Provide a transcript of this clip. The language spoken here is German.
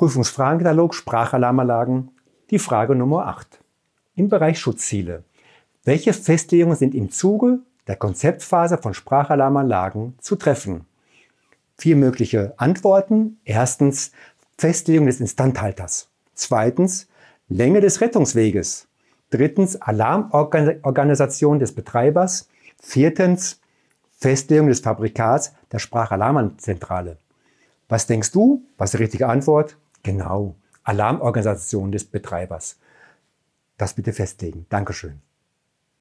Prüfungsfragenkatalog Sprachalarmanlagen die Frage Nummer 8. Im Bereich Schutzziele. Welche Festlegungen sind im Zuge der Konzeptphase von Sprachalarmanlagen zu treffen? Vier mögliche Antworten. Erstens Festlegung des Instandhalters. Zweitens Länge des Rettungsweges. Drittens Alarmorganisation des Betreibers. Viertens Festlegung des Fabrikats der Sprachalarmzentrale. Was denkst du? Was ist die richtige Antwort? Genau. Alarmorganisation des Betreibers. Das bitte festlegen. Dankeschön.